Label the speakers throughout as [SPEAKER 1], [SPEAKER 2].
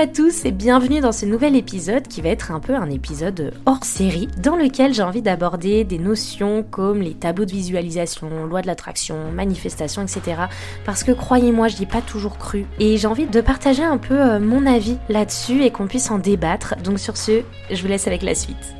[SPEAKER 1] à tous et bienvenue dans ce nouvel épisode qui va être un peu un épisode hors série dans lequel j'ai envie d'aborder des notions comme les tableaux de visualisation, loi de l'attraction, manifestation, etc. Parce que croyez-moi, je n'y ai pas toujours cru et j'ai envie de partager un peu euh, mon avis là-dessus et qu'on puisse en débattre. Donc sur ce, je vous laisse avec la suite.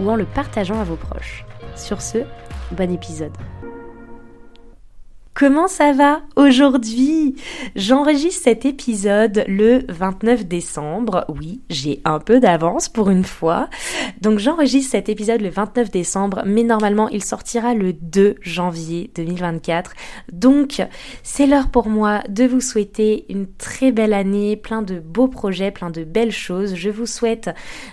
[SPEAKER 1] ou en le partageant à vos proches. Sur ce, bon épisode. Comment ça va aujourd'hui? J'enregistre cet épisode le 29 décembre. Oui, j'ai un peu d'avance pour une fois. Donc j'enregistre cet épisode le 29 décembre, mais normalement il sortira le 2 janvier 2024. Donc c'est l'heure pour moi de vous souhaiter une très belle année, plein de beaux projets, plein de belles choses. Je vous souhaite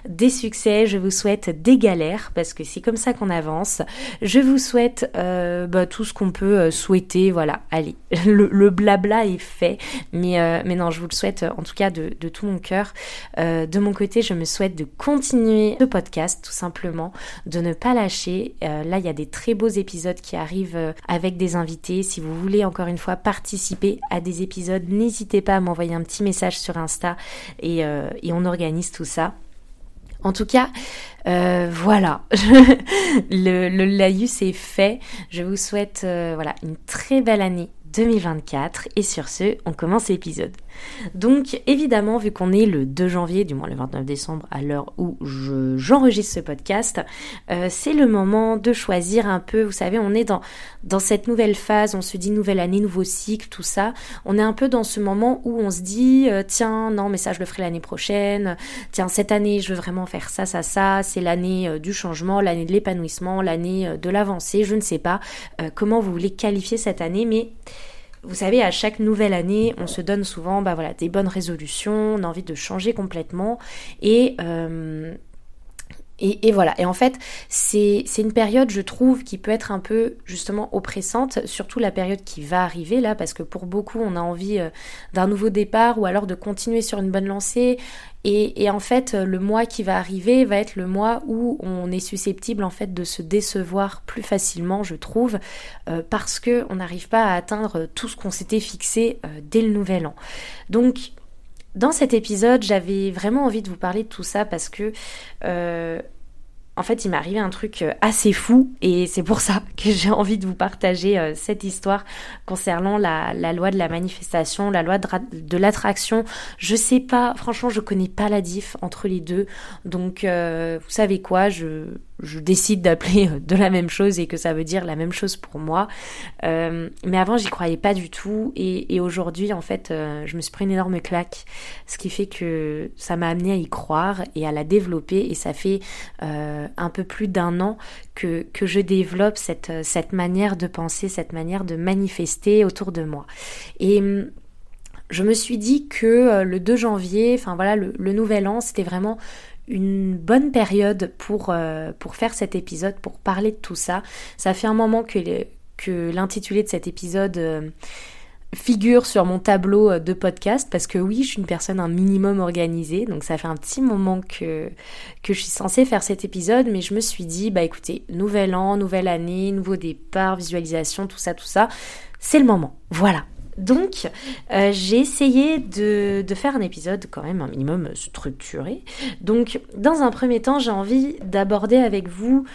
[SPEAKER 1] des succès, je vous souhaite des galères, parce que c'est comme ça qu'on avance. Je vous souhaite euh, bah, tout ce qu'on peut euh, souhaiter voilà, allez, le, blabla est fait, mais, euh, mais non, je vous le souhaite en tout cas de, tout mon cœur. Euh, de mon côté, je me souhaite de continuer le podcast, tout simplement, de ne pas lâcher. Euh, là, il y a des très beaux épisodes qui arrivent avec des invités. Si vous voulez encore une fois participer à des épisodes, n'hésitez pas à m'envoyer un petit message sur Insta et on organise tout ça. En tout cas, euh, voilà, le, laïus est fait. Je vous souhaite euh, voilà une très belle année 2024 et sur ce, on commence l'épisode. Donc évidemment, vu qu'on est le 2 janvier, du moins le 29 décembre, à l'heure où j'enregistre ce podcast, euh, c'est le moment de choisir un peu, vous savez, on est dans, cette nouvelle phase, on se dit nouvelle année, nouveau cycle, tout ça. On est un peu dans ce moment où on se dit, euh, tiens, non, mais ça, je le ferai l'année prochaine. Tiens, cette année, je veux vraiment faire ça, ça, ça. C'est l'année euh, du changement, l'année de l'épanouissement, l'année de l'avancée. Je ne sais pas comment vous voulez qualifier cette année, mais vous savez, à chaque nouvelle année, on se donne souvent bah voilà, des bonnes résolutions, on a envie de changer complètement. Et, euh, et, voilà, et en fait, c'est une période, je trouve, qui peut être un peu justement oppressante, surtout la période qui va arriver là, parce que pour beaucoup, on a envie euh, d'un nouveau départ ou alors de continuer sur une bonne lancée. Et, en fait, le mois qui va arriver va être le mois où on est susceptible en fait de se décevoir plus facilement, je trouve, euh, parce que on n'arrive pas à atteindre tout ce qu'on s'était fixé euh, dès le nouvel an. Donc dans cet épisode, j'avais vraiment envie de vous parler de tout ça parce que euh, en fait, il m'est arrivé un truc euh, assez fou et c'est pour ça que j'ai envie de vous partager euh, cette histoire concernant la, loi de la manifestation, la loi de, l'attraction. Je sais pas, franchement, je connais pas la diff entre les deux. Donc, euh, vous savez quoi, je, décide d'appeler de la même chose et que ça veut dire la même chose pour moi. Mais avant, j'y croyais pas du tout. Et, aujourd'hui, en fait, je me suis pris une énorme claque. Ce qui fait que ça m'a amené à y croire et à la développer. Et ça fait un peu plus d'un an que, que je développe cette, cette manière de penser, cette manière de manifester autour de moi. Et je me suis dit que le 2 janvier, enfin voilà, le, nouvel an, c'était vraiment une bonne période pour, euh, pour faire cet épisode, pour parler de tout ça. Ça fait un moment que, l'intitulé de cet épisode euh, figure sur mon tableau euh, de podcast parce que oui, je suis une personne un minimum organisée, donc ça fait un petit moment que, que je suis censée faire cet épisode, mais je me suis dit, bah écoutez, nouvel an, nouvelle année, nouveau départ, visualisation, tout ça, tout ça, c'est le moment. Voilà. Donc, euh, j'ai essayé de, faire un épisode quand même un minimum structuré. Donc, dans un premier temps, j'ai envie d'aborder avec vous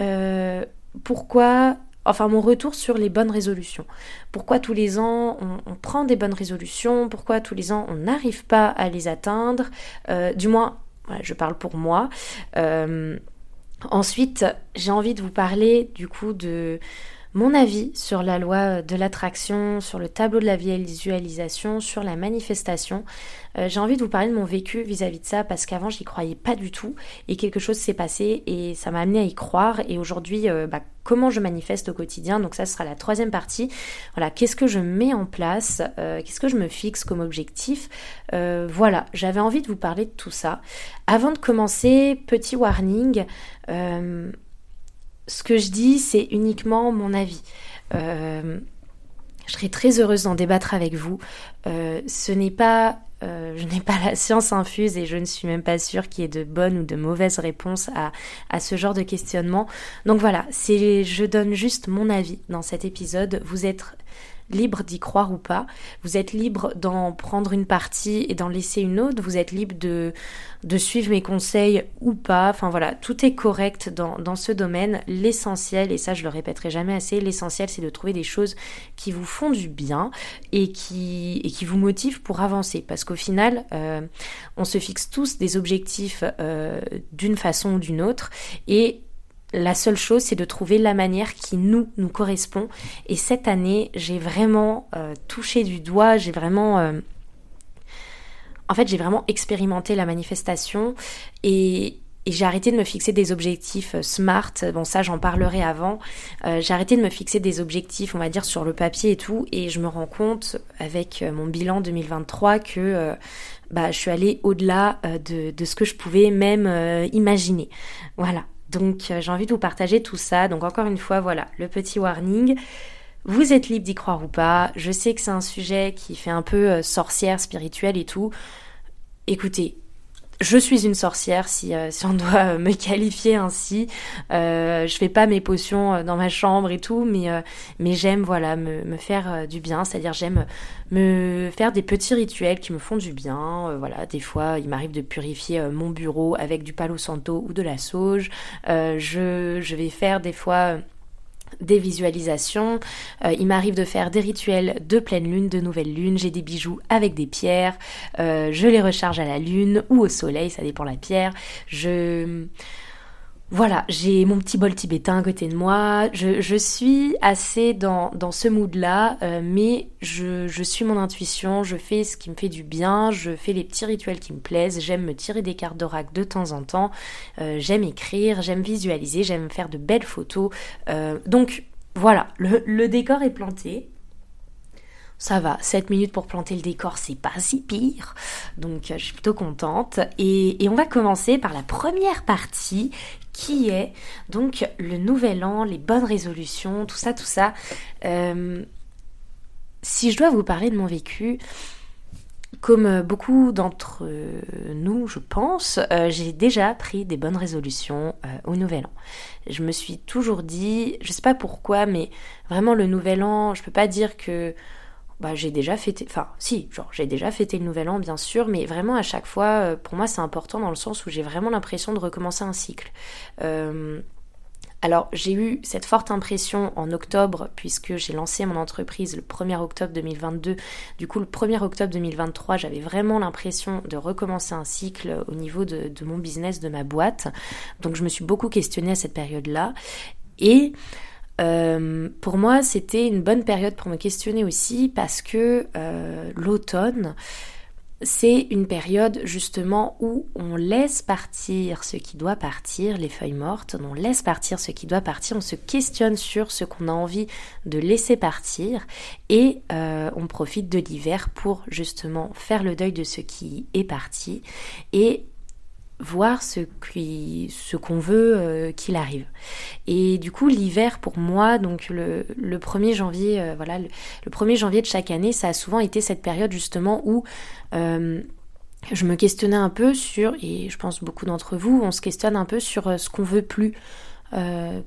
[SPEAKER 1] euh, pourquoi, enfin mon retour sur les bonnes résolutions. Pourquoi tous les ans on, prend des bonnes résolutions, pourquoi tous les ans on n'arrive pas à les atteindre, euh, du moins, je parle pour moi. ensuite, j'ai envie de vous parler du coup de mon avis sur la loi de l'attraction, sur le tableau de la visualisation, sur la manifestation. Euh, j'ai envie de vous parler de mon vécu vis-à-vis de ça parce qu'avant j'y croyais pas du tout et quelque chose s'est passé et ça m'a amené à y croire et aujourd'hui euh, bah, comment je manifeste au quotidien? Donc ça sera la troisième partie. Voilà, qu'est-ce que je mets en place, euh, qu'est-ce que je me fixe comme objectif? voilà, j'avais envie de vous parler de tout ça. Avant de commencer, petit warning ce que je dis, c'est uniquement mon avis. Euh, je serais très heureuse d'en débattre avec vous. Euh, ce n'est pas, euh, je n'ai pas la science infuse et je ne suis même pas sûre qu'il y ait de bonnes ou de mauvaises réponses à, à ce genre de questionnement. Donc voilà, je donne juste mon avis dans cet épisode. Vous êtes libre d'y croire ou pas. Vous êtes libre d'en prendre une partie et d'en laisser une autre. Vous êtes libre de, suivre mes conseils ou pas. Enfin voilà, tout est correct dans, ce domaine. L'essentiel, et ça je le répéterai jamais assez, l'essentiel c'est de trouver des choses qui vous font du bien et qui, et qui vous motivent pour avancer. Parce qu'au final, euh, on se fixe tous des objectifs euh, d'une façon ou d'une autre. Et la seule chose, c'est de trouver la manière qui nous, nous correspond. Et cette année, j'ai vraiment euh, touché du doigt, j'ai vraiment... Euh, en fait, j'ai vraiment expérimenté la manifestation et, j'ai arrêté de me fixer des objectifs euh, smart. Bon, ça, j'en parlerai avant. j'ai arrêté de me fixer des objectifs, on va dire, sur le papier et tout. Et je me rends compte, avec mon bilan 2023, que bah, je suis allée au-delà de, de, ce que je pouvais même imaginer. Voilà. Donc euh, j'ai envie de vous partager tout ça. Donc encore une fois, voilà, le petit warning. Vous êtes libre d'y croire ou pas. Je sais que c'est un sujet qui fait un peu euh, sorcière spirituelle et tout. Écoutez, je suis une sorcière si, euh, on doit me qualifier ainsi. Euh, je fais pas mes potions euh, dans ma chambre et tout, mais, euh, mais j'aime voilà me, me faire du bien, c'est-à-dire j'aime me faire des petits rituels qui me font du bien. voilà, des fois il m'arrive de purifier mon bureau avec du palo santo ou de la sauge. je, je vais faire des fois des visualisations. Euh, il m'arrive de faire des rituels de pleine lune, de nouvelle lune. J'ai des bijoux avec des pierres. Euh, je les recharge à la lune ou au soleil, ça dépend la pierre. Je voilà, j'ai mon petit bol tibétain à côté de moi. Je, suis assez dans, ce mood-là, euh, mais je, suis mon intuition, je fais ce qui me fait du bien, je fais les petits rituels qui me plaisent, j'aime me tirer des cartes d'oracle de temps en temps, euh, j'aime écrire, j'aime visualiser, j'aime faire de belles photos. Euh, donc voilà, le, décor est planté ça va, 7 minutes pour planter le décor, c'est pas si pire. Donc je suis plutôt contente. Et, on va commencer par la première partie qui est donc le nouvel an, les bonnes résolutions, tout ça, tout ça. Euh, si je dois vous parler de mon vécu, comme beaucoup d'entre nous, je pense, euh, j'ai déjà pris des bonnes résolutions euh, au Nouvel An. Je me suis toujours dit, je sais pas pourquoi, mais vraiment le Nouvel An, je peux pas dire que bah, j'ai déjà fêté, enfin si, genre j'ai déjà fêté le nouvel an bien sûr, mais vraiment à chaque fois, euh, pour moi c'est important dans le sens où j'ai vraiment l'impression de recommencer un cycle. Euh, alors j'ai eu cette forte impression en octobre puisque j'ai lancé mon entreprise le 1er octobre 2022. Du coup le 1er octobre 2023 j'avais vraiment l'impression de recommencer un cycle au niveau de, de, mon business, de ma boîte. Donc je me suis beaucoup questionnée à cette période-là. Et euh, pour moi, c'était une bonne période pour me questionner aussi parce que euh, l'automne, c'est une période justement où on laisse partir ce qui doit partir, les feuilles mortes, on laisse partir ce qui doit partir, on se questionne sur ce qu'on a envie de laisser partir et euh, on profite de l'hiver pour justement faire le deuil de ce qui est parti voir ce ce qu'on veut euh, qu'il arrive. Et du coup, l'hiver pour moi, donc le, le 1er janvier, euh, voilà, le, 1er janvier de chaque année, ça a souvent été cette période justement où euh, je me questionnais un peu sur, et je pense beaucoup d'entre vous, on se questionne un peu sur ce qu'on veut plus.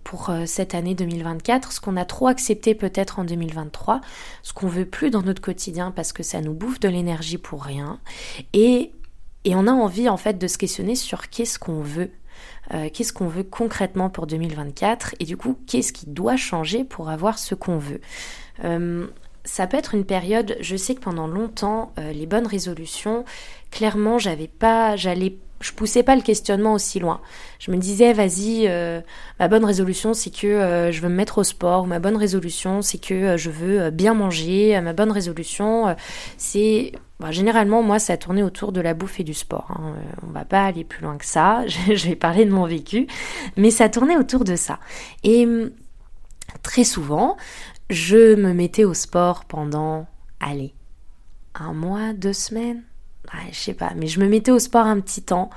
[SPEAKER 1] pour cette année 2024, ce qu'on a trop accepté peut-être en 2023, ce qu'on veut plus dans notre quotidien parce que ça nous bouffe de l'énergie pour rien, et et on a envie en fait de se questionner sur qu'est-ce qu'on veut. Euh, qu'est-ce qu'on veut concrètement pour 2024 et du coup qu'est-ce qui doit changer pour avoir ce qu'on veut. Euh, ça peut être une période, je sais que pendant longtemps, euh, les bonnes résolutions, clairement, j'avais pas, j'allais je poussais pas le questionnement aussi loin. Je me disais, vas-y, euh, ma bonne résolution, c'est que euh, je veux me mettre au sport. Ma bonne résolution, c'est que euh, je veux bien manger. Ma bonne résolution, c'est... Bah, généralement, moi, ça tournait autour de la bouffe et du sport. Hein. On va pas aller plus loin que ça. je vais parler de mon vécu. Mais ça tournait autour de ça. Et hum, très souvent, je me mettais au sport pendant, allez, un mois, deux semaines je sais pas, mais je me mettais au sport un petit temps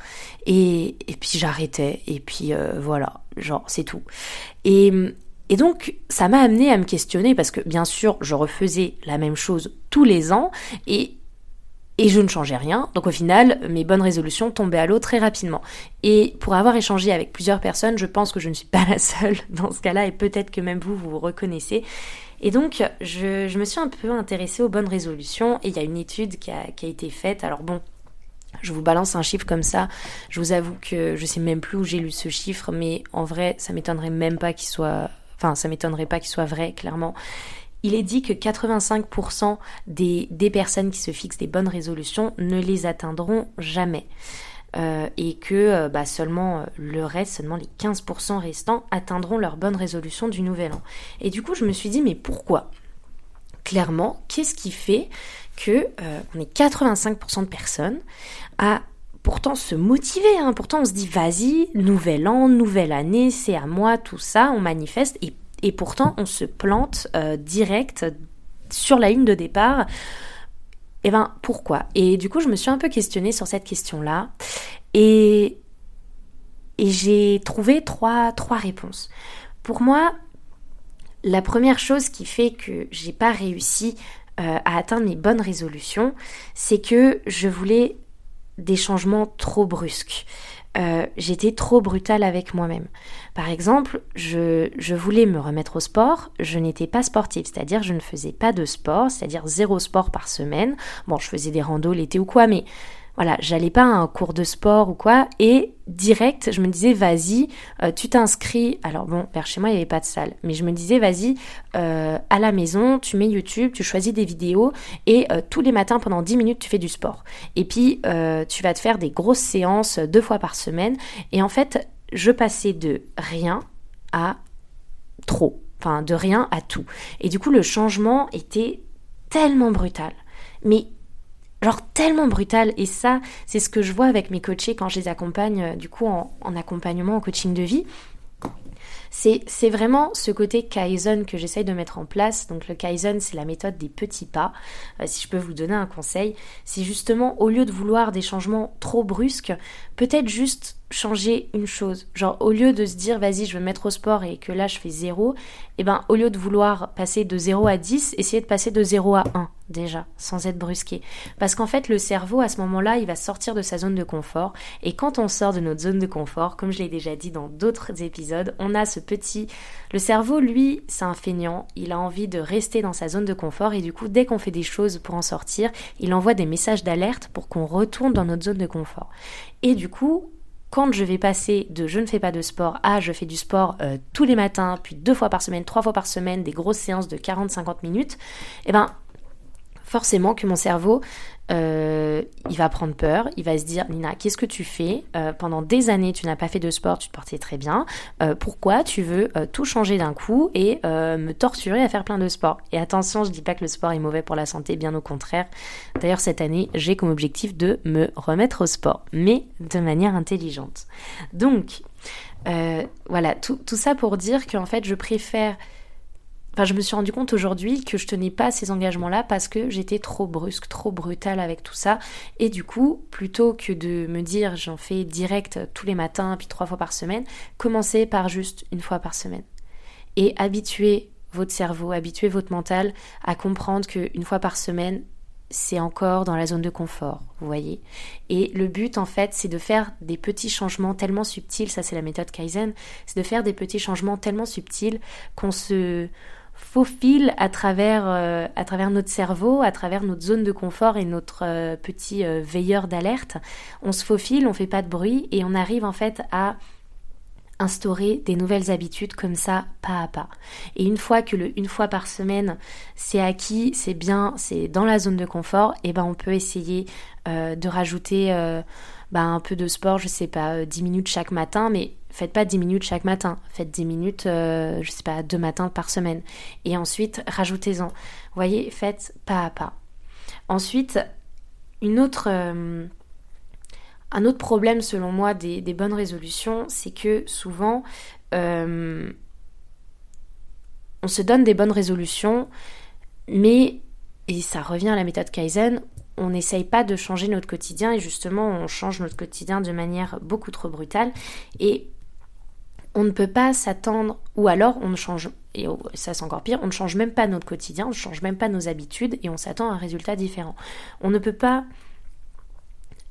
[SPEAKER 1] et, et puis j'arrêtais et puis euh, voilà, genre c'est tout. Et, et donc ça m'a amené à me questionner parce que bien sûr je refaisais la même chose tous les ans et et je ne changeais rien. Donc au final, mes bonnes résolutions tombaient à l'eau très rapidement. Et pour avoir échangé avec plusieurs personnes, je pense que je ne suis pas la seule dans ce cas-là, et peut-être que même vous, vous vous reconnaissez. Et donc, je, me suis un peu intéressée aux bonnes résolutions et il y a une étude qui a, été faite. Alors bon, je vous balance un chiffre comme ça. Je vous avoue que je sais même plus où j'ai lu ce chiffre, mais en vrai, ça m'étonnerait même pas qu'il soit, enfin, ça m'étonnerait pas qu'il soit vrai, clairement. Il est dit que 85% des, des personnes qui se fixent des bonnes résolutions ne les atteindront jamais. Euh, et que euh, bah, seulement euh, le reste, seulement les 15% restants atteindront leur bonne résolution du nouvel an. Et du coup, je me suis dit, mais pourquoi? Clairement, qu'est-ce qui fait que est 85% de personnes à pourtant se motiver hein? Pourtant, on se dit, vas-y, nouvel an, nouvelle année, c'est à moi, tout ça, on manifeste, et pourtant, on se plante direct sur la ligne de départ eh ben pourquoi? Et du coup, je me suis un peu questionnée sur cette question-là et, et j'ai trouvé trois, trois réponses. Pour moi, la première chose qui fait que j'ai pas réussi euh, à atteindre mes bonnes résolutions, c'est que je voulais des changements trop brusques. Euh, j'étais trop brutale avec moi-même. Par exemple, je, je, voulais me remettre au sport, je n'étais pas sportive, c'est-à-dire je ne faisais pas de sport, c'est-à-dire zéro sport par semaine. Bon, je faisais des randos l'été ou quoi, mais voilà, j'allais pas à un cours de sport ou quoi, et direct, je me disais, vas-y, euh, tu t'inscris. Alors bon, vers chez moi, il n'y avait pas de salle, mais je me disais, vas-y, euh, à la maison, tu mets YouTube, tu choisis des vidéos, et euh, tous les matins, pendant 10 minutes, tu fais du sport. Et puis, tu vas te faire des grosses séances deux fois par semaine. Et en fait, je passais de rien à trop. Enfin, de rien à tout. Et du coup, le changement était tellement brutal. Mais genre tellement brutal et ça c'est ce que je vois avec mes coachés quand je les accompagne euh, du coup en, en accompagnement en coaching de vie c'est vraiment ce côté Kaizen que j'essaye de mettre en place. Donc le Kaizen, c'est la méthode des petits pas. Euh, si je peux vous donner un conseil, c'est justement au lieu de vouloir des changements trop brusques, peut-être juste changer une chose. Genre au lieu de se dire vas-y je vais me mettre au sport et que là je fais zéro, et eh ben au lieu de vouloir passer de 0 à 10, essayer de passer de 0 à 1 déjà, sans être brusqué. Parce qu'en fait le cerveau à ce moment-là il va sortir de sa zone de confort et quand on sort de notre zone de confort, comme je l'ai déjà dit dans d'autres épisodes, on a ce petit... Le cerveau lui c'est un feignant, il a envie de rester dans sa zone de confort et du coup dès qu'on fait des choses pour en sortir, il envoie des messages d'alerte pour qu'on retourne dans notre zone de confort. Et du coup, quand je vais passer de je ne fais pas de sport à je fais du sport euh, tous les matins, puis deux fois par semaine, trois fois par semaine, des grosses séances de 40-50 minutes, eh ben forcément que mon cerveau euh, il va prendre peur, il va se dire Nina, qu'est-ce que tu fais? Euh, Pendant des années, tu n'as pas fait de sport, tu te portais très bien. Euh, pourquoi tu veux tout changer d'un coup et me torturer à faire plein de sport? Et attention, je dis pas que le sport est mauvais pour la santé, bien au contraire. D'ailleurs, cette année, j'ai comme objectif de me remettre au sport, mais de manière intelligente. Donc, voilà, tout, tout ça pour dire qu'en fait, je préfère Enfin, je me suis rendu compte aujourd'hui que je tenais pas ces engagements-là parce que j'étais trop brusque, trop brutale avec tout ça. Et du coup, plutôt que de me dire j'en fais direct tous les matins, puis trois fois par semaine, commencez par juste une fois par semaine. Et habituez votre cerveau, habituez votre mental à comprendre qu'une fois par semaine, c'est encore dans la zone de confort, vous voyez. Et le but, en fait, c'est de faire des petits changements tellement subtils, ça c'est la méthode Kaizen, c'est de faire des petits changements tellement subtils qu'on se faufile à travers, euh, à travers notre cerveau, à travers notre zone de confort et notre euh, petit euh, veilleur d'alerte. On se faufile, on fait pas de bruit et on arrive en fait à instaurer des nouvelles habitudes comme ça, pas à pas. Et une fois que le une fois par semaine, c'est acquis, c'est bien, c'est dans la zone de confort, et eh ben on peut essayer de rajouter bah, un peu de sport, je sais pas, 10 minutes chaque matin, mais faites pas 10 minutes chaque matin, faites 10 minutes, je sais pas, deux matins par semaine. Et ensuite, rajoutez-en. Vous voyez, faites pas à pas. Ensuite, une autre, un autre problème selon moi des, bonnes résolutions, c'est que souvent, on se donne des bonnes résolutions, mais, et ça revient à la méthode Kaizen, on n'essaye pas de changer notre quotidien et justement on change notre quotidien de manière beaucoup trop brutale et on ne peut pas s'attendre, ou alors on ne change, et ça c'est encore pire, on ne change même pas notre quotidien, on ne change même pas nos habitudes et on s'attend à un résultat différent. On ne peut pas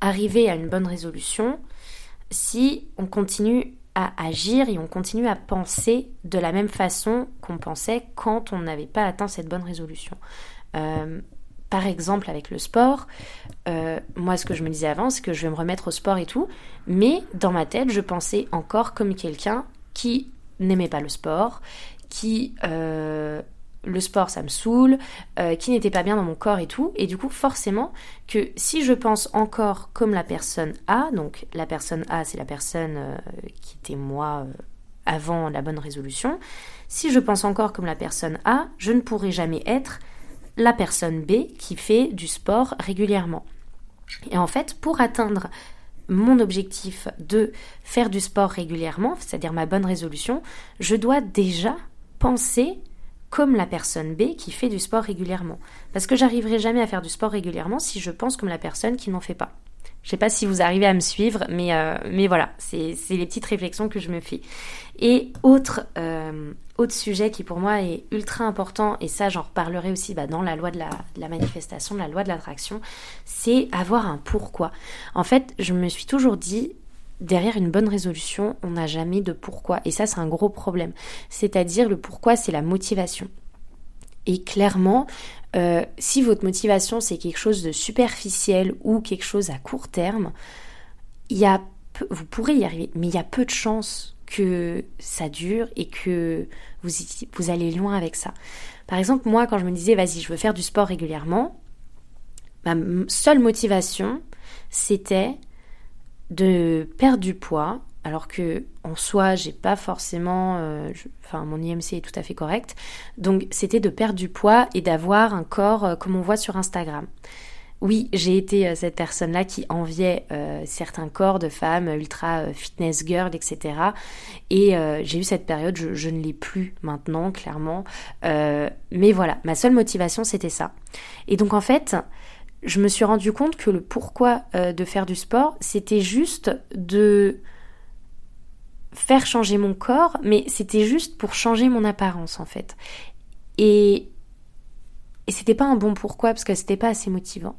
[SPEAKER 1] arriver à une bonne résolution si on continue à agir et on continue à penser de la même façon qu'on pensait quand on n'avait pas atteint cette bonne résolution. Euh, par exemple avec le sport, euh, moi ce que je me disais avant, c'est que je vais me remettre au sport et tout, mais dans ma tête, je pensais encore comme quelqu'un qui n'aimait pas le sport, qui euh, le sport ça me saoule, euh, qui n'était pas bien dans mon corps et tout. Et du coup, forcément, que si je pense encore comme la personne A, donc la personne A c'est la personne qui était moi avant la bonne résolution, si je pense encore comme la personne A, je ne pourrai jamais être la personne B qui fait du sport régulièrement. Et en fait, pour atteindre mon objectif de faire du sport régulièrement, c'est-à-dire ma bonne résolution, je dois déjà penser comme la personne B qui fait du sport régulièrement. Parce que j'arriverai jamais à faire du sport régulièrement si je pense comme la personne qui n'en fait pas. Je sais pas si vous arrivez à me suivre, mais, euh, mais voilà, c'est les petites réflexions que je me fais. Et autre, euh, autre sujet qui pour moi est ultra important, et ça j'en reparlerai aussi bah, dans la loi de la, de la manifestation, de la loi de l'attraction, c'est avoir un pourquoi. En fait, je me suis toujours dit, derrière une bonne résolution, on n'a jamais de pourquoi. Et ça, c'est un gros problème. C'est-à-dire, le pourquoi, c'est la motivation. Et clairement, euh, si votre motivation c'est quelque chose de superficiel ou quelque chose à court terme, y a vous pourrez y arriver, mais il y a peu de chances que ça dure et que vous, vous allez loin avec ça. Par exemple, moi, quand je me disais, vas-y, je veux faire du sport régulièrement, ma seule motivation, c'était de perdre du poids alors que en soi j'ai pas forcément euh, enfin mon IMC est tout à fait correct. Donc c'était de perdre du poids et d'avoir un corps euh, comme on voit sur Instagram. Oui j'ai été euh, cette personne là qui enviait certains corps de femmes ultra fitness girl etc et j'ai eu cette période je, je ne l'ai plus maintenant clairement. Mais voilà ma seule motivation c'était ça. Et donc en fait je me suis rendu compte que le pourquoi de faire du sport c'était juste de faire changer mon corps, mais c'était juste pour changer mon apparence en fait. Et, c'était pas un bon pourquoi parce que c'était pas assez motivant.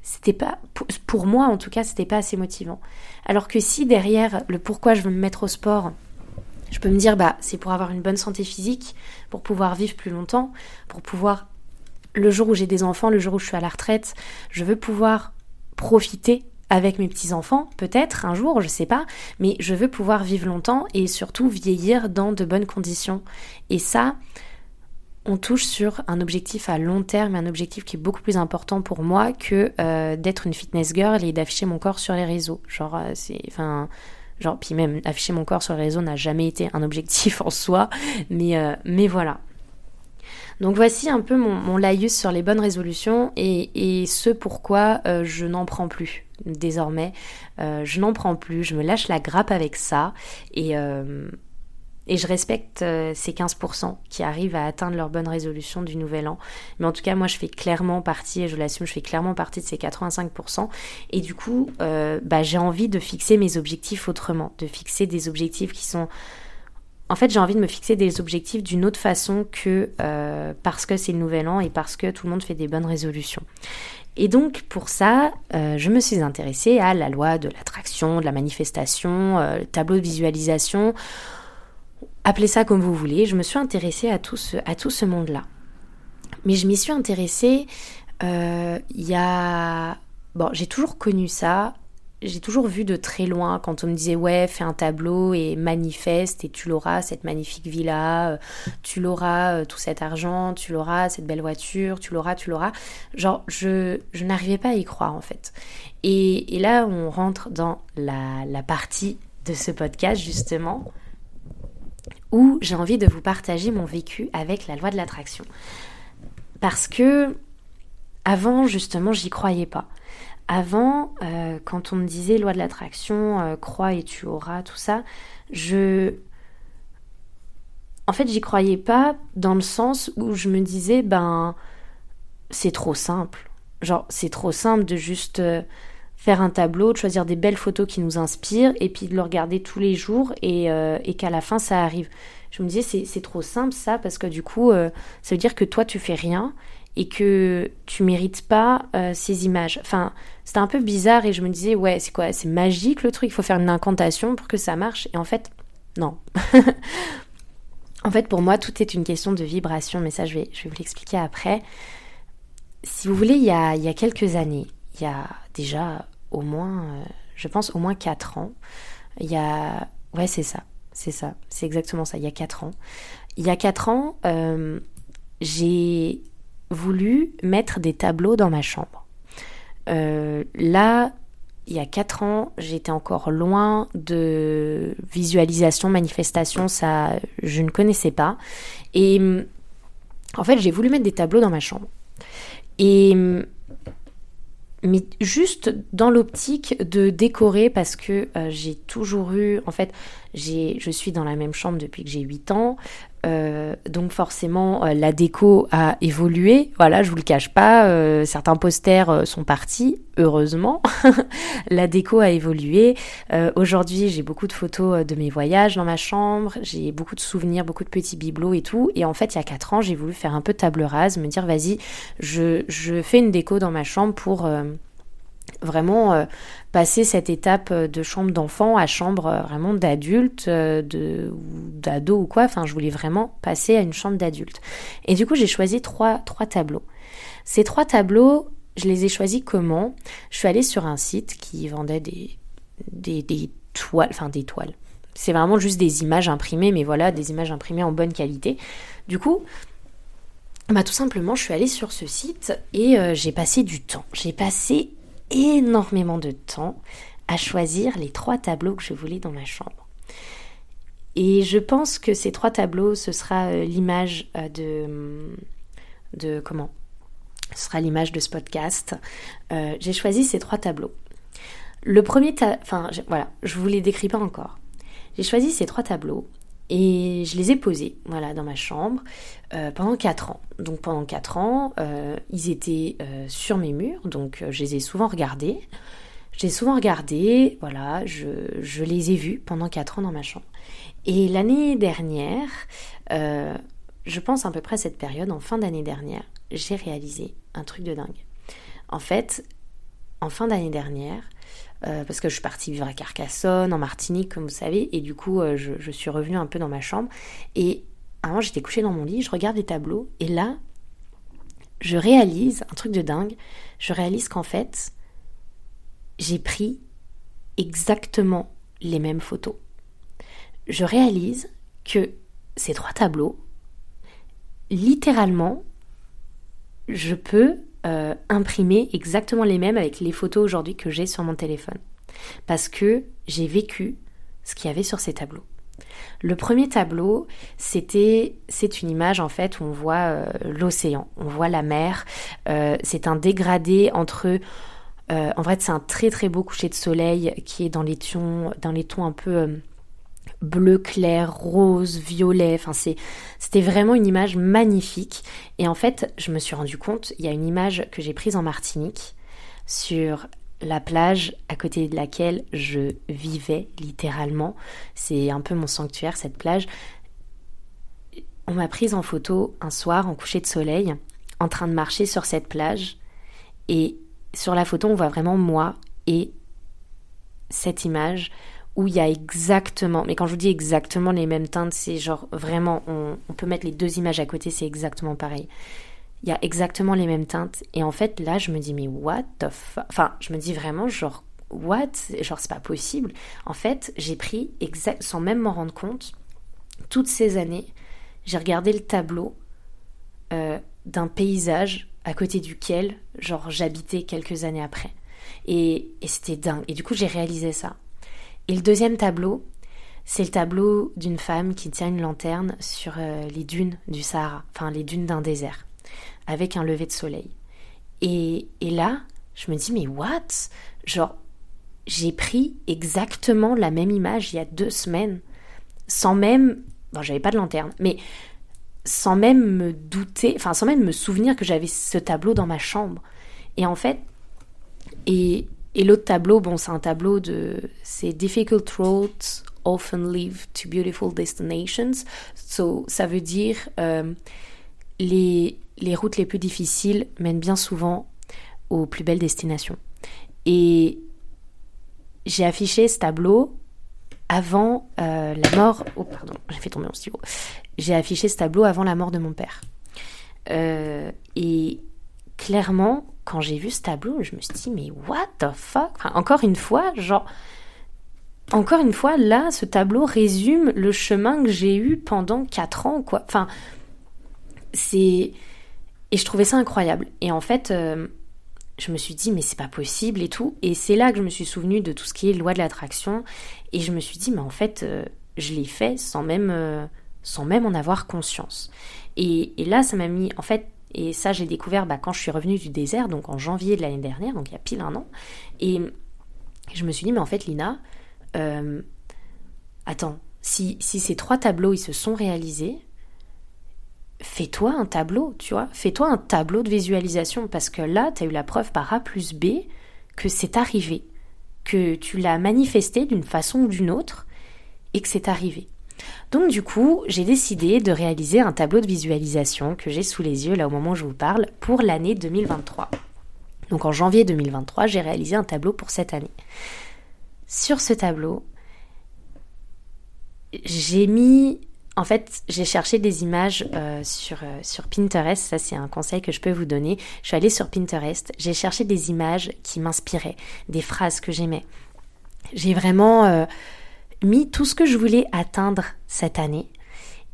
[SPEAKER 1] C'était pas, pour moi en tout cas, c'était pas assez motivant. Alors que si derrière le pourquoi je veux me mettre au sport, je peux me dire bah c'est pour avoir une bonne santé physique, pour pouvoir vivre plus longtemps, pour pouvoir le jour où j'ai des enfants, le jour où je suis à la retraite, je veux pouvoir profiter avec mes petits-enfants, peut-être un jour, je sais pas, mais je veux pouvoir vivre longtemps et surtout vieillir dans de bonnes conditions. Et ça, on touche sur un objectif à long terme, un objectif qui est beaucoup plus important pour moi que euh, d'être une fitness girl et d'afficher mon corps sur les réseaux. Genre, euh, c'est, enfin, genre, puis même afficher mon corps sur les réseaux n'a jamais été un objectif en soi, mais, euh, mais voilà. Donc voici un peu mon, laïus sur les bonnes résolutions et, ce pourquoi euh, je n'en prends plus désormais. Euh, je n'en prends plus, je me lâche la grappe avec ça et, euh, je respecte ces 15% qui arrivent à atteindre leur bonne résolution du nouvel an. Mais en tout cas, moi je fais clairement partie, et je l'assume, je fais clairement partie de ces 85%. Et du coup, bah, j'ai envie de fixer mes objectifs autrement, de fixer des objectifs qui sont en fait, j'ai envie de me fixer des objectifs d'une autre façon que euh, parce que c'est le nouvel an et parce que tout le monde fait des bonnes résolutions. Et donc pour ça, euh, je me suis intéressée à la loi de l'attraction, de la manifestation, euh, le tableau de visualisation, appelez ça comme vous voulez. Je me suis intéressée à tout ce, à tout ce monde-là. Mais je m'y suis intéressée il y a... Bon, j'ai toujours connu ça, j'ai toujours vu de très loin quand on me disait ouais fais un tableau et manifeste et tu l'auras cette magnifique villa, euh, tu l'auras euh, tout cet argent, tu l'auras cette belle voiture, tu l'auras, tu l'auras. Genre je, je n'arrivais pas à y croire en fait. Et, et là on rentre dans la, la partie de ce podcast justement où j'ai envie de vous partager mon vécu avec la loi de l'attraction. Parce que avant justement j'y croyais pas. Avant, euh, quand on me disait loi de l'attraction, euh, crois et tu auras, tout ça, je. En fait, j'y croyais pas dans le sens où je me disais, ben, c'est trop simple. Genre, c'est trop simple de juste euh, faire un tableau, de choisir des belles photos qui nous inspirent et puis de le regarder tous les jours et, et qu'à la fin ça arrive. Je me disais, c'est trop simple ça parce que du coup, ça veut dire que toi tu fais rien et que tu mérites pas euh, ces images. Enfin, c'était un peu bizarre et je me disais, ouais, c'est quoi C'est magique le truc, il faut faire une incantation pour que ça marche. Et en fait, non. en fait, pour moi, tout est une question de vibration, mais ça, je vais, je vais vous l'expliquer après. Si vous voulez, il y a, il y a quelques années, il y a déjà au moins, euh, je pense, au moins 4 ans, il y a... Ouais, c'est ça, c'est ça, c'est exactement ça, il y a 4 ans. Il y a 4 ans, euh, j'ai voulu mettre des tableaux dans ma chambre. Euh, là, il y a 4 ans, j'étais encore loin de visualisation, manifestation, ça, je ne connaissais pas. Et en fait, j'ai voulu mettre des tableaux dans ma chambre. Et mais juste dans l'optique de décorer parce que euh, j'ai toujours eu, en fait, je suis dans la même chambre depuis que j'ai 8 ans, euh, donc forcément euh, la déco a évolué. Voilà, je vous le cache pas, euh, certains posters sont partis, heureusement. la déco a évolué. Aujourd'hui, j'ai beaucoup de photos de mes voyages dans ma chambre, j'ai beaucoup de souvenirs, beaucoup de petits bibelots et tout. Et en fait, il y a 4 ans, j'ai voulu faire un peu table rase, me dire vas-y, je, fais une déco dans ma chambre pour vraiment passer cette étape de chambre d'enfant à chambre euh, vraiment d'adulte, euh, de, d'ado ou quoi. Enfin, je voulais vraiment passer à une chambre d'adulte. Et du coup, j'ai choisi trois, trois tableaux. Ces trois tableaux, je les ai choisis comment? Je suis allée sur un site qui vendait des, des, des toiles, enfin des toiles. C'est vraiment juste des images imprimées, mais voilà, des images imprimées en bonne qualité. Du coup, bah, tout simplement, je suis allée sur ce site et j'ai passé du temps. J'ai passé énormément de temps à choisir les trois tableaux que je voulais dans ma chambre. Et je pense que ces trois tableaux, ce sera euh, l'image euh, de, de comment? Ce sera l'image de ce podcast. Euh, j'ai choisi ces trois tableaux. Le premier, enfin voilà, je vous les décris pas encore. J'ai choisi ces trois tableaux et je les ai posés, voilà, dans ma chambre euh, pendant 4 ans. Donc pendant 4 ans, euh, ils étaient euh, sur mes murs, donc je les ai souvent regardés. J'ai souvent regardé, voilà, je, je, les ai vus pendant 4 ans dans ma chambre. Et l'année dernière, je pense à peu près à cette période, en fin d'année dernière, j'ai réalisé un truc de dingue. En fait, en fin d'année dernière, euh, parce que je suis partie vivre à Carcassonne, en Martinique, comme vous savez, et du coup, euh, je, suis revenue un peu dans ma chambre. Et avant, j'étais couchée dans mon lit, je regarde les tableaux, et là, je réalise un truc de dingue. Je réalise qu'en fait, j'ai pris exactement les mêmes photos. Je réalise que ces trois tableaux, littéralement, je peux euh, exactement les mêmes avec les photos aujourd'hui que j'ai sur mon téléphone. Parce que j'ai vécu ce qu'il y avait sur ces tableaux. Le premier tableau, c'était, c'est une image en fait où on voit euh, l'océan, on voit la mer. Euh, c'est un dégradé entre en fait, c'est un très très beau coucher de soleil qui est dans les tons, dans les tons un peu bleu clair, rose, violet. Enfin, c'était vraiment une image magnifique. Et en fait, je me suis rendu compte, il y a une image que j'ai prise en Martinique sur la plage à côté de laquelle je vivais littéralement. C'est un peu mon sanctuaire, cette plage. On m'a prise en photo un soir en coucher de soleil, en train de marcher sur cette plage. Et sur la photo, on voit vraiment moi et cette image où il y a exactement, mais quand je vous dis exactement les mêmes teintes, c'est genre vraiment, on, peut mettre les deux images à côté, c'est exactement pareil. Il y a exactement les mêmes teintes. Et en fait, là, je me dis, mais what the fuck Enfin, je me dis vraiment, genre, what? Genre, c'est pas possible. En fait, j'ai pris, sans même m'en rendre compte, toutes ces années, j'ai regardé le tableau euh, d'un paysage à côté duquel, genre, j'habitais quelques années après. Et c'était dingue. Et du coup, j'ai réalisé ça. Et le deuxième tableau, c'est le tableau d'une femme qui tient une lanterne sur euh, les dunes du Sahara, enfin les dunes d'un désert, avec un lever de soleil. Et, et là, je me dis, mais what? Genre, j'ai pris exactement la même image il y a deux semaines, sans même. Bon, j'avais pas de lanterne, mais sans même me douter, enfin, sans même me souvenir que j'avais ce tableau dans ma chambre. Et en fait, et, et l'autre tableau, bon, c'est un tableau de. C'est Difficult Roads Often Lead to Beautiful Destinations. So, ça veut dire euh, les, les routes les plus difficiles mènent bien souvent aux plus belles destinations. Et j'ai affiché ce tableau avant euh, la mort. Oh, pardon, j'ai fait tomber mon stylo. J'ai affiché ce tableau avant la mort de mon père. Euh, et clairement, quand j'ai vu ce tableau, je me suis dit, mais what the fuck? Encore une fois, genre. Encore une fois, là, ce tableau résume le chemin que j'ai eu pendant 4 ans, quoi. Enfin, c'est. Et je trouvais ça incroyable. Et en fait, euh, je me suis dit, mais c'est pas possible et tout. Et c'est là que je me suis souvenu de tout ce qui est loi de l'attraction. Et je me suis dit, mais en fait, euh, je l'ai fait sans même, euh, sans même en avoir conscience. Et, là, ça m'a mis, en fait, et ça, j'ai découvert bah, quand je suis revenue du désert, donc en janvier de l'année dernière, donc il y a pile un an. Et je me suis dit, mais en fait, Lina, euh, attends, si, si ces trois tableaux, ils se sont réalisés, fais-toi un tableau, tu vois, fais-toi un tableau de visualisation, parce que là, tu as eu la preuve par A plus B que c'est arrivé, que tu l'as manifesté d'une façon ou d'une autre, et que c'est arrivé. Donc du coup, j'ai décidé de réaliser un tableau de visualisation que j'ai sous les yeux là au moment où je vous parle pour l'année 2023. Donc en janvier 2023, j'ai réalisé un tableau pour cette année. Sur ce tableau, j'ai mis en fait, j'ai cherché des images euh, sur, euh, sur Pinterest, ça c'est un conseil que je peux vous donner. Je suis allée sur Pinterest, j'ai cherché des images qui m'inspiraient, des phrases que j'aimais. J'ai vraiment euh, mis tout ce que je voulais atteindre cette année.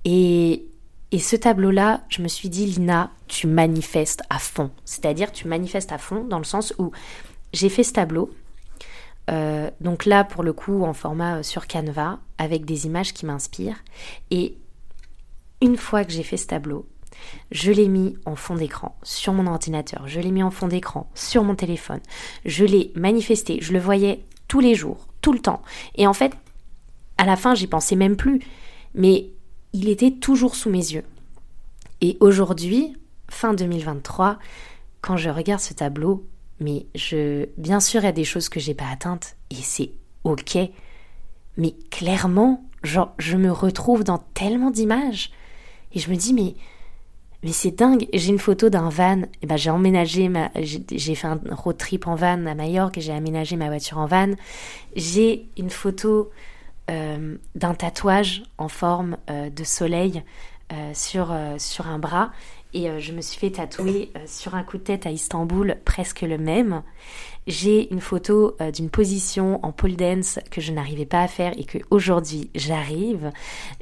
[SPEAKER 1] Et, et ce tableau-là, je me suis dit, Lina, tu manifestes à fond. C'est-à-dire, tu manifestes à fond dans le sens où j'ai fait ce tableau, euh, donc là, pour le coup, en format euh, sur Canva, avec des images qui m'inspirent. Et une fois que j'ai fait ce tableau, je l'ai mis en fond d'écran sur mon ordinateur, je l'ai mis en fond d'écran sur mon téléphone, je l'ai manifesté, je le voyais tous les jours, tout le temps. Et en fait, à la fin, j'y pensais même plus, mais il était toujours sous mes yeux. Et aujourd'hui, fin 2023, quand je regarde ce tableau, mais je, bien sûr, il y a des choses que j'ai pas atteintes et c'est ok. Mais clairement, je me retrouve dans tellement d'images et je me dis, mais, mais c'est dingue. J'ai une photo d'un van. Et ben, j'ai emménagé ma, j'ai fait un road trip en van à Majorque et j'ai aménagé ma voiture en van. J'ai une photo d'un tatouage en forme euh, de soleil euh, sur, sur un bras et euh, je me suis fait tatouer euh, sur un coup de tête à Istanbul presque le même. J'ai une photo euh, d'une position en pole dance que je n'arrivais pas à faire et que aujourd'hui j'arrive.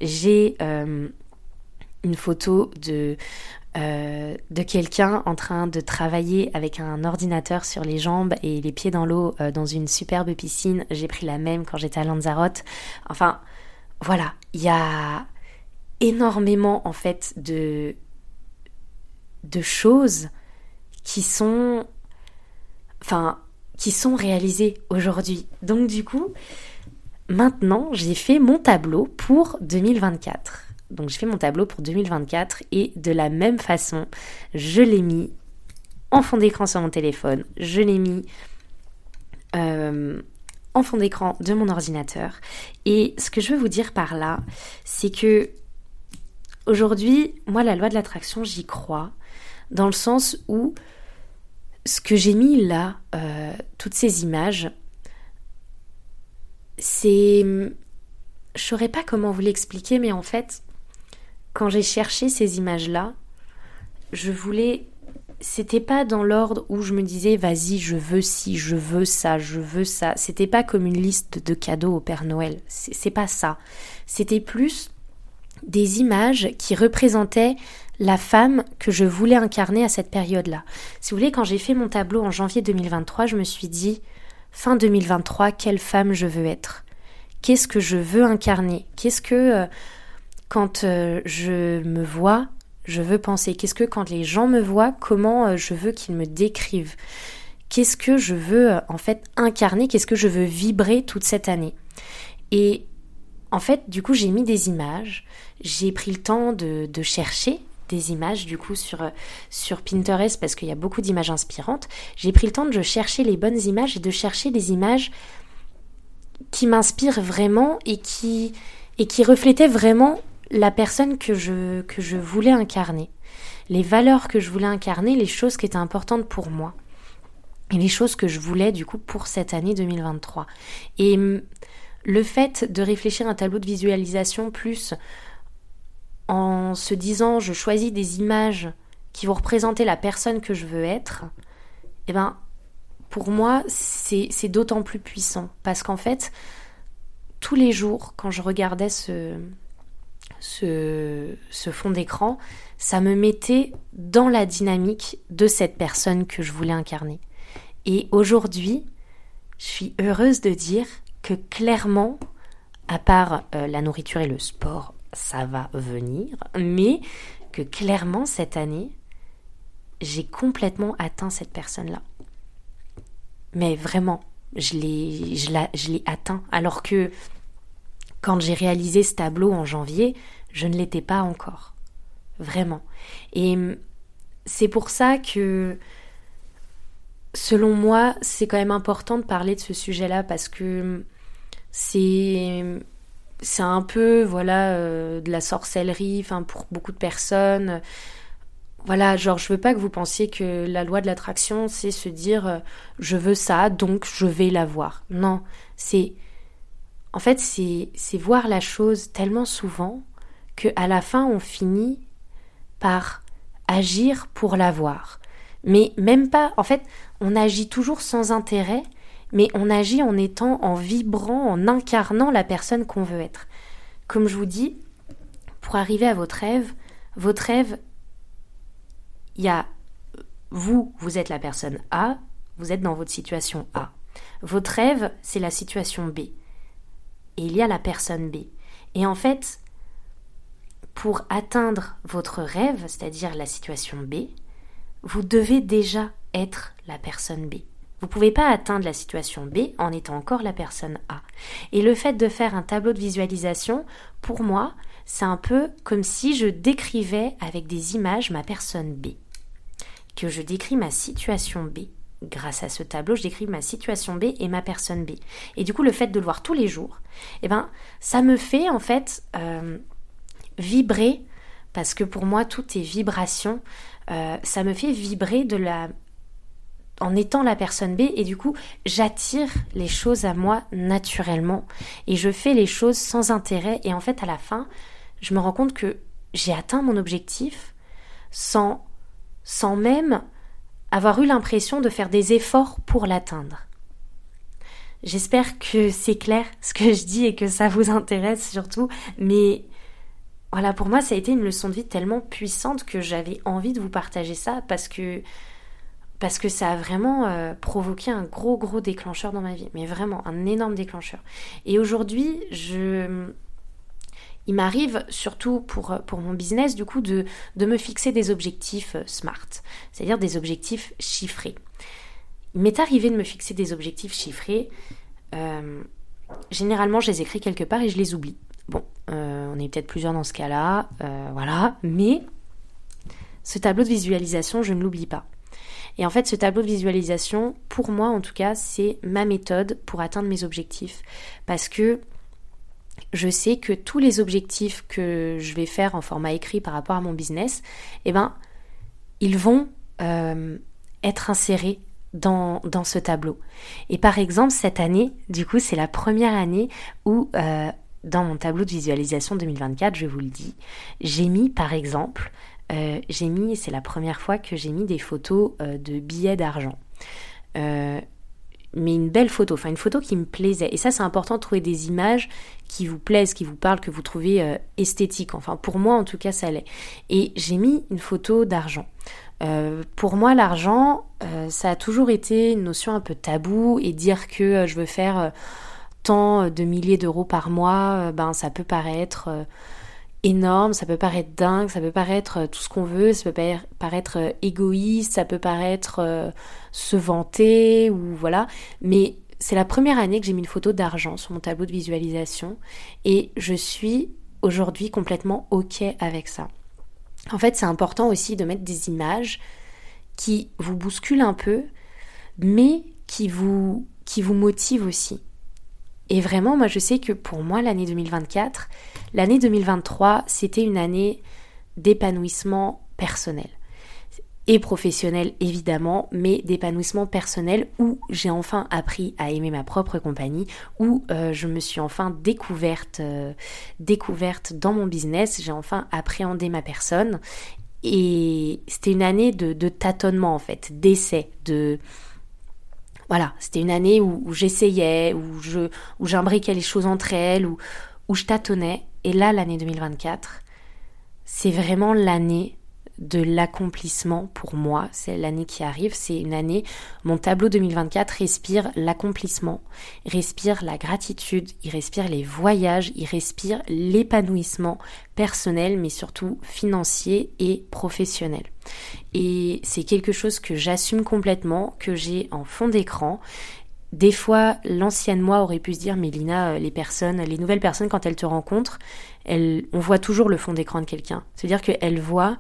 [SPEAKER 1] J'ai une photo de de quelqu'un en train de travailler avec un ordinateur sur les jambes et les pieds dans l'eau dans une superbe piscine. J'ai pris la même quand j'étais à Lanzarote. Enfin, voilà, il y a énormément en fait de de choses qui sont, enfin, qui sont réalisées aujourd'hui. Donc du coup, maintenant, j'ai fait mon tableau pour 2024. Donc j'ai fait mon tableau pour 2024 et de la même façon, je l'ai mis en fond d'écran sur mon téléphone, je l'ai mis euh, en fond d'écran de mon ordinateur. Et ce que je veux vous dire par là, c'est que aujourd'hui, moi, la loi de l'attraction, j'y crois dans le sens où ce que j'ai mis là, euh, toutes ces images, c'est... Je saurais pas comment vous l'expliquer, mais en fait, quand j'ai cherché ces images-là, je voulais c'était pas dans l'ordre où je me disais vas-y je veux ci, je veux ça, je veux ça. C'était pas comme une liste de cadeaux au Père Noël. C'est pas ça. C'était plus des images qui représentaient la femme que je voulais incarner à cette période-là. Si vous voulez, quand j'ai fait mon tableau en janvier 2023, je me suis dit fin 2023, quelle femme je veux être? Qu'est-ce que je veux incarner? Qu'est-ce que euh, quand euh, je me vois, je veux penser. Qu'est-ce que quand les gens me voient, comment euh, je veux qu'ils me décrivent? Qu'est-ce que je veux en fait incarner? Qu'est-ce que je veux vibrer toute cette année? Et en fait, du coup, j'ai mis des images, j'ai pris le temps de, chercher des images du coup sur, Pinterest parce qu'il y a beaucoup d'images inspirantes. J'ai pris le temps de chercher les bonnes images et de chercher des images qui m'inspirent vraiment et et qui reflétaient vraiment la personne que je, que je voulais incarner. Les valeurs que je voulais incarner, les choses qui étaient importantes pour moi. Et les choses que je voulais du coup pour cette année 2023. Et le fait de réfléchir à un tableau de visualisation plus en se disant je choisis des images qui vont représenter la personne que je veux être, eh ben pour moi c'est d'autant plus puissant parce qu'en fait tous les jours quand je regardais ce, ce, fond d'écran, ça me mettait dans la dynamique de cette personne que je voulais incarner. Et aujourd'hui, je suis heureuse de dire que clairement, à part euh, la nourriture et le sport, ça va venir, mais que clairement cette année, j'ai complètement atteint cette personne-là. Mais vraiment, je l'ai, je l'ai atteint. Alors que quand j'ai réalisé ce tableau en janvier, je ne l'étais pas encore. Vraiment. Et c'est pour ça que selon moi, c'est quand même important de parler de ce sujet-là parce que c'est c'est un peu voilà euh, de la sorcellerie enfin pour beaucoup de personnes voilà genre je veux pas que vous pensiez que la loi de l'attraction c'est se dire euh, je veux ça donc je vais l'avoir non c'est en fait c'est voir la chose tellement souvent que à la fin on finit par agir pour l'avoir mais même pas en fait on agit toujours sans intérêt mais on agit en étant, en vibrant, en incarnant la personne qu'on veut être. Comme je vous dis, pour arriver à votre rêve, votre rêve, il y a vous, vous êtes la personne A, vous êtes dans votre situation A. Votre rêve, c'est la situation B. Et il y a la personne B. Et en fait, pour atteindre votre rêve, c'est-à-dire la situation B, vous devez déjà être la personne B. Vous ne pouvez pas atteindre la situation B en étant encore la personne A. Et le fait de faire un tableau de visualisation, pour moi, c'est un peu comme si je décrivais avec des images ma personne B. Que je décris ma situation B. Grâce à ce tableau, je décris ma situation B et ma personne B. Et du coup, le fait de le voir tous les jours, eh ben, ça me fait en fait euh, vibrer, parce que pour moi, tout est vibration. Euh, ça me fait vibrer de la en étant la personne B et du coup j'attire les choses à moi naturellement et je fais les choses sans intérêt et en fait à la fin je me rends compte que j'ai atteint mon objectif sans sans même avoir eu l'impression de faire des efforts pour l'atteindre. J'espère que c'est clair ce que je dis et que ça vous intéresse surtout mais voilà pour moi ça a été une leçon de vie tellement puissante que j'avais envie de vous partager ça parce que ça a vraiment euh, provoqué un gros gros déclencheur dans ma vie, mais vraiment un énorme déclencheur. Et aujourd'hui, je il m'arrive surtout pour, pour mon business du coup de, de me fixer des objectifs euh, SMART, c'est-à-dire des objectifs chiffrés. Il m'est arrivé de me fixer des objectifs chiffrés. Euh, généralement, je les écris quelque part et je les oublie. Bon, on est peut-être plusieurs dans ce cas-là, voilà, mais ce tableau de visualisation, je ne l'oublie pas. Et en fait, ce tableau de visualisation, pour moi en tout cas, c'est ma méthode pour atteindre mes objectifs. Parce que je sais que tous les objectifs que je vais faire en format écrit par rapport à mon business, eh ben, ils vont euh, être insérés dans, ce tableau. Et par exemple, cette année, du coup, c'est la première année où, euh, dans mon tableau de visualisation 2024, je vous le dis, j'ai mis par exemple j'ai mis, c'est la première fois que j'ai mis des photos de billets d'argent mais une belle photo, enfin une photo qui me plaisait. Et ça, c'est important de trouver des images qui vous plaisent, qui vous parlent, que vous trouvez euh, esthétiques. Enfin, pour moi, en tout cas, ça l'est. Et j'ai mis une photo d'argent. Euh, pour moi, l'argent, euh, ça a toujours été une notion un peu taboue et dire que je veux faire tant de milliers d'euros par mois, ben ça peut paraître énorme, ça peut paraître dingue, ça peut paraître euh, tout ce qu'on veut, ça peut paraître euh, égoïste, ça peut paraître euh, se vanter ou voilà, mais c'est la première année que j'ai mis une photo d'argent sur mon tableau de visualisation et je suis aujourd'hui complètement ok avec ça. En fait, c'est important aussi de mettre des images qui vous bousculent un peu, mais qui vous, qui vous motivent aussi. Et vraiment, moi je sais que pour moi, l'année 2024, l'année 2023, c'était une année d'épanouissement personnel. Et professionnel évidemment, mais d'épanouissement personnel où j'ai enfin appris à aimer ma propre compagnie, où euh, je me suis enfin découverte, euh, découverte dans mon business, j'ai enfin appréhendé ma personne. Et c'était une année de, de tâtonnement en fait, d'essai, de, voilà, c'était une année où, j'essayais, où je, où j'imbriquais les choses entre elles, où, où je tâtonnais. Et là, l'année 2024, c'est vraiment l'année de l'accomplissement pour moi. C'est l'année qui arrive, c'est une année, mon tableau 2024 respire l'accomplissement, respire la gratitude, il respire les voyages, il respire l'épanouissement personnel, mais surtout financier et professionnel. Et c'est quelque chose que j'assume complètement, que j'ai en fond d'écran. Des fois, l'ancienne moi aurait pu se dire, mais Lina, euh, les personnes, les nouvelles personnes, quand elles te rencontrent, elles, on voit toujours le fond d'écran de quelqu'un. C'est-à-dire qu'elles voient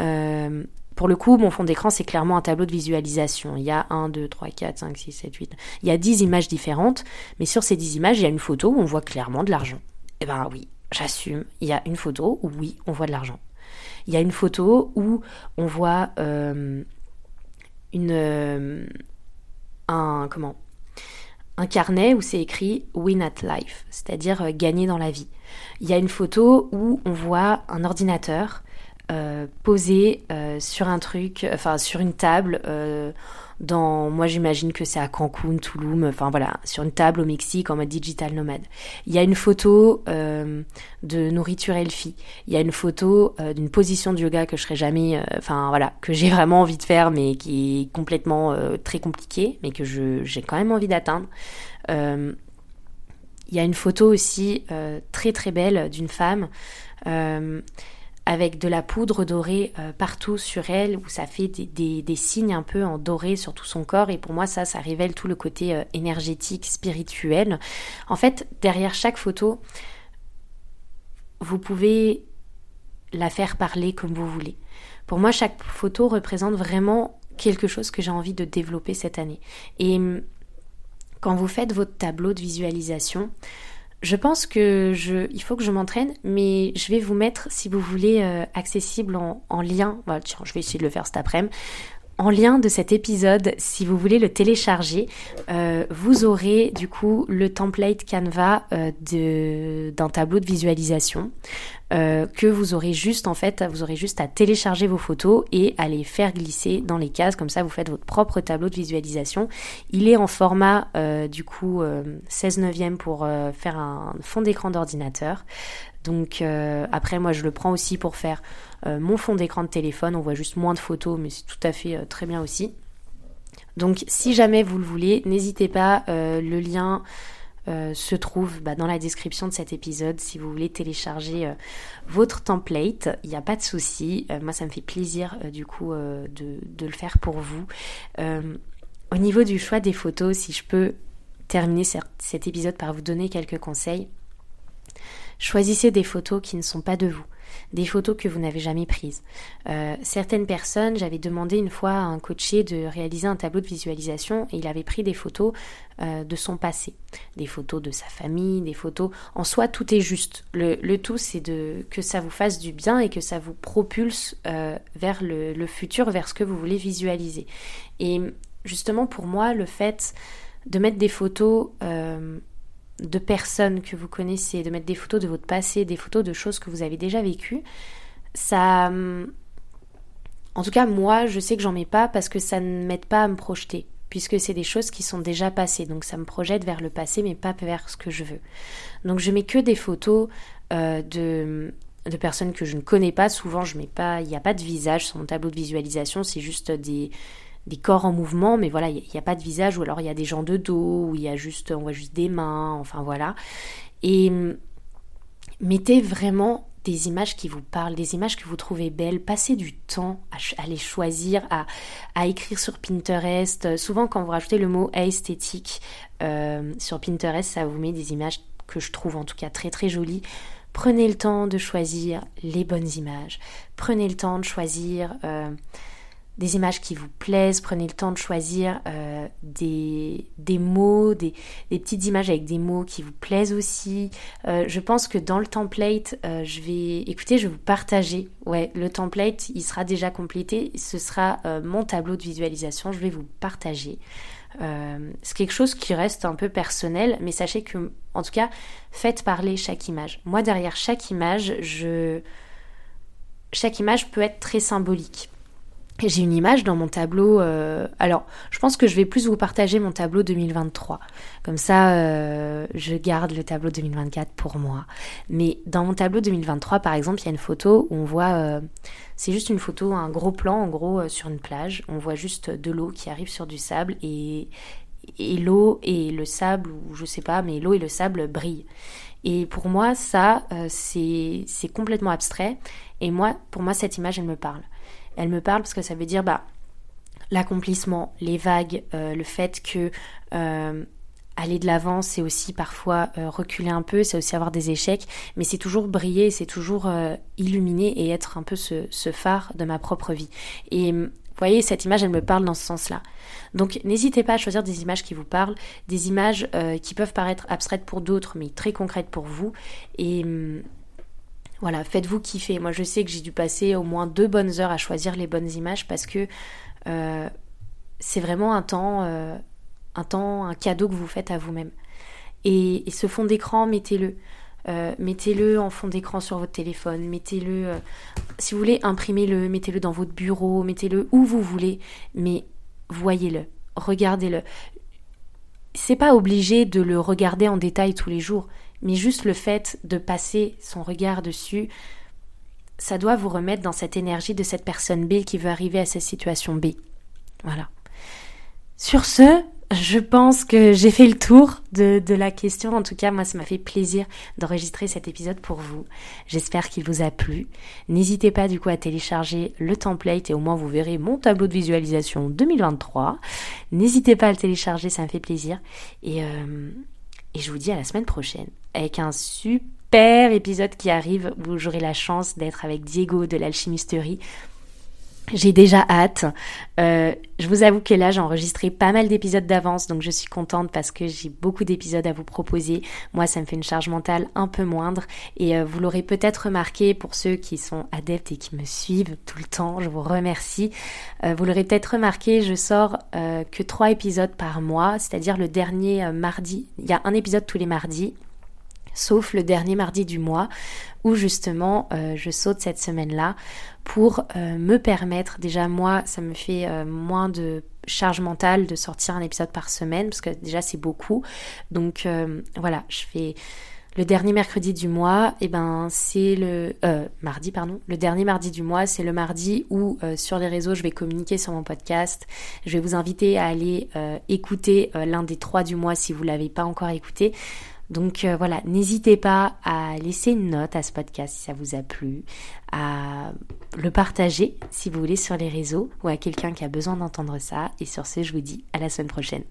[SPEAKER 1] euh, pour le coup, mon fond d'écran, c'est clairement un tableau de visualisation. Il y a 1, 2, 3, 4, 5, 6, 7, 8. Il y a 10 images différentes, mais sur ces 10 images, il y a une photo où on voit clairement de l'argent. Eh ben oui, j'assume. Il y a une photo où oui, on voit de l'argent. Il y a une photo où on voit euh, une, euh, un, comment, un carnet où c'est écrit Win at Life, c'est-à-dire gagner dans la vie. Il y a une photo où on voit un ordinateur euh, posé euh, sur un truc, enfin sur une table. Euh, dans, moi j'imagine que c'est à Cancun, Tulum, enfin voilà, sur une table au Mexique en mode digital nomade. Il y a une photo de nourriture healthy. Il y a une photo d'une position de yoga que je serais jamais, enfin voilà, que j'ai vraiment envie de faire, mais qui est complètement très compliquée, mais que j'ai quand même envie d'atteindre. il y a une photo aussi très très belle d'une femme avec de la poudre dorée euh, partout sur elle, où ça fait des, signes un peu en doré sur tout son corps. Et pour moi, ça, ça révèle tout le côté euh, énergétique, spirituel. En fait, derrière chaque photo, vous pouvez la faire parler comme vous voulez. Pour moi, chaque photo représente vraiment quelque chose que j'ai envie de développer cette année. Et hum, quand vous faites votre tableau de visualisation, je pense que je, il faut que je m'entraîne, mais je vais vous mettre, si vous voulez, euh, accessible en, lien. tiens, je vais essayer de le faire cet après-midi. En lien de cet épisode, si vous voulez le télécharger, euh, vous aurez du coup le template Canva euh, d'un tableau de visualisation euh, que vous aurez juste en fait, vous aurez juste à télécharger vos photos et à les faire glisser dans les cases. Comme ça, vous faites votre propre tableau de visualisation. Il est en format du coup 16 neuvième pour faire un fond d'écran d'ordinateur. Donc après, moi, je le prends aussi pour faire euh, mon fond d'écran de téléphone. On voit juste moins de photos, mais c'est tout à fait euh, très bien aussi. Donc si jamais vous le voulez, n'hésitez pas, euh, le lien se trouve bah, dans la description de cet épisode si vous voulez télécharger votre template. Il n'y a pas de souci. moi, ça me fait plaisir du coup de, le faire pour vous. au niveau du choix des photos, si je peux terminer cet épisode par vous donner quelques conseils, choisissez des photos qui ne sont pas de vous des photos que vous n'avez jamais prises. Euh, certaines personnes, j'avais demandé une fois à un coaché de réaliser un tableau de visualisation et il avait pris des photos euh, de son passé, des photos de sa famille, des photos. En soi, tout est juste. Le, tout, c'est de que ça vous fasse du bien et que ça vous propulse euh, vers le, le, futur, vers ce que vous voulez visualiser. Et justement, pour moi, le fait de mettre des photos de personnes que vous connaissez, de mettre des photos de votre passé, des photos de choses que vous avez déjà vécues, ça, hum, en tout cas, moi, je sais que j'en mets pas parce que ça ne m'aide pas à me projeter, puisque c'est des choses qui sont déjà passées. Donc ça me projette vers le passé, mais pas vers ce que je veux. Donc je mets que des photos euh, de, de personnes que je ne connais pas. Souvent, je mets pas, il n'y a pas de visage sur mon tableau de visualisation, c'est juste des, des corps en mouvement, mais voilà, il n'y a, pas de visage, ou alors il y a des gens de dos, ou il y a juste, on voit juste des mains, enfin voilà. Et hum, mettez vraiment des images qui vous parlent, des images que vous trouvez belles, passez du temps à, les choisir, à, écrire sur Pinterest. Souvent quand vous rajoutez le mot esthétique euh, sur Pinterest, ça vous met des images que je trouve en tout cas très très jolies. Prenez le temps de choisir les bonnes images. Prenez le temps de choisir euh, des images qui vous plaisent, prenez le temps de choisir euh, des, mots, des, des, petites images avec des mots qui vous plaisent aussi. Euh, je pense que dans le template, euh, je vais, écoutez, je vais vous partager. Ouais, le template, il sera déjà complété. Ce sera mon tableau de visualisation. Je vais vous partager. c'est quelque chose qui reste un peu personnel, mais sachez que, en tout cas, faites parler chaque image. Moi, derrière chaque image, je, chaque image peut être très symbolique. J'ai une image dans mon tableau. Euh, alors, je pense que je vais plus vous partager mon tableau 2023. Comme ça, euh, je garde le tableau 2024 pour moi. Mais dans mon tableau 2023, par exemple, il y a une photo où on voit. Euh, c'est juste une photo, un gros plan, en gros, sur une plage. On voit juste de l'eau qui arrive sur du sable et, et l'eau et le sable, ou je sais pas, mais l'eau et le sable brillent. Et pour moi, ça, c'est complètement abstrait. Et moi, pour moi, cette image, elle me parle elle me parle parce que ça veut dire bah, l'accomplissement, les vagues, euh, le fait que euh, aller de l'avant, c'est aussi parfois euh, reculer un peu, c'est aussi avoir des échecs, mais c'est toujours briller, c'est toujours illuminer et être un peu ce, phare de ma propre vie. Et vous voyez, cette image, elle me parle dans ce sens-là. Donc n'hésitez pas à choisir des images qui vous parlent, des images qui peuvent paraître abstraites pour d'autres, mais très concrètes pour vous. Et hum, voilà, faites-vous kiffer. Moi, je sais que j'ai dû passer au moins deux bonnes heures à choisir les bonnes images parce que euh, c'est vraiment un temps, euh, un temps, un cadeau que vous faites à vous-même. Et, ce fond d'écran, mettez-le. Euh, mettez-le en fond d'écran sur votre téléphone, mettez-le, si vous voulez, imprimez-le, mettez-le dans votre bureau, mettez-le où vous voulez, mais voyez-le, regardez-le. C'est pas obligé de le regarder en détail tous les jours, mais juste le fait de passer son regard dessus, ça doit vous remettre dans cette énergie de cette personne B qui veut arriver à cette situation B. Voilà. Sur ce, je pense que j'ai fait le tour de, la question. En tout cas, moi, ça m'a fait plaisir d'enregistrer cet épisode pour vous. J'espère qu'il vous a plu. N'hésitez pas du coup à télécharger le template et au moins vous verrez mon tableau de visualisation 2023. N'hésitez pas à le télécharger, ça me fait plaisir. Et, euh, et je vous dis à la semaine prochaine avec un super épisode qui arrive où j'aurai la chance d'être avec Diego de l'alchimisterie. J'ai déjà hâte. Euh, je vous avoue que là, j'ai enregistré pas mal d'épisodes d'avance, donc je suis contente parce que j'ai beaucoup d'épisodes à vous proposer. Moi, ça me fait une charge mentale un peu moindre. Et euh, vous l'aurez peut-être remarqué pour ceux qui sont adeptes et qui me suivent tout le temps. Je vous remercie. Euh, vous l'aurez peut-être remarqué, je sors que trois épisodes par mois, c'est-à-dire le dernier mardi. Il y a un épisode tous les mardis sauf le dernier mardi du mois où justement euh, je saute cette semaine-là pour euh, me permettre, déjà moi ça me fait euh, moins de charge mentale de sortir un épisode par semaine parce que déjà c'est beaucoup. Donc voilà, je fais le dernier mercredi du mois, et eh ben c'est le mardi pardon. Le dernier mardi du mois, c'est le mardi où sur les réseaux je vais communiquer sur mon podcast. Je vais vous inviter à aller écouter l'un des trois du mois si vous l'avez pas encore écouté. Donc euh, voilà, n'hésitez pas à laisser une note à ce podcast si ça vous a plu, à le partager si vous voulez sur les réseaux ou à quelqu'un qui a besoin d'entendre ça. Et sur ce, je vous dis à la semaine prochaine.